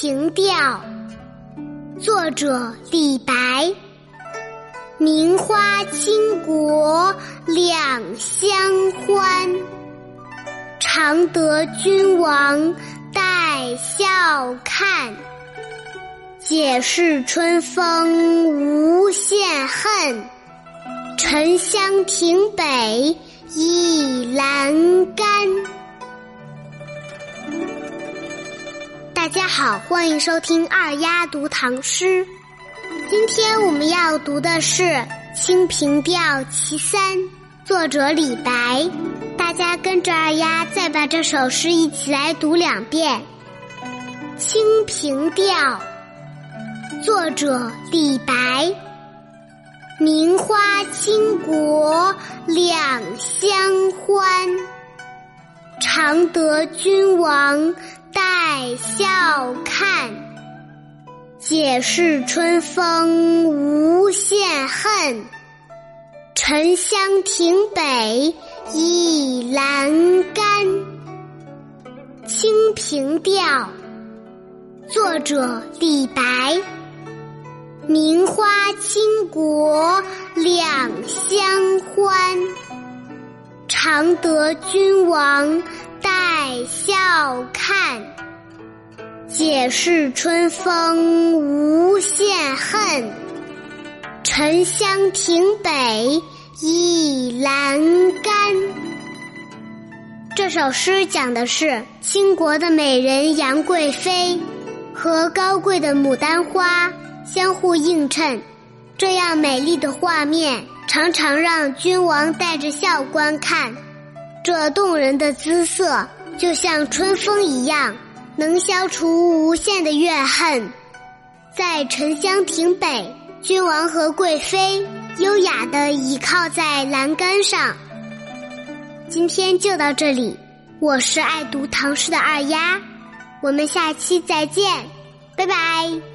平调》，作者李白。名花倾国两相欢，常得君王带笑看。解释春风无限恨，沉香亭北倚阑干。大家好，欢迎收听二丫读唐诗。今天我们要读的是《清平调·其三》，作者李白。大家跟着二丫再把这首诗一起来读两遍。《清平调》，作者李白。名花倾国两相欢，常得君王带笑看。解释春风无限恨，沉香亭北倚阑干。《清平调》作者李白。名花倾国两相欢，常得君王带笑看。解释春风无限恨，沉香亭北倚阑干。这首诗讲的是倾国的美人杨贵妃和高贵的牡丹花相互映衬，这样美丽的画面常常让君王带着笑观看。这动人的姿色就像春风一样。能消除无限的怨恨，在沉香亭北，君王和贵妃优雅地倚靠在栏杆上。今天就到这里，我是爱读唐诗的二丫，我们下期再见，拜拜。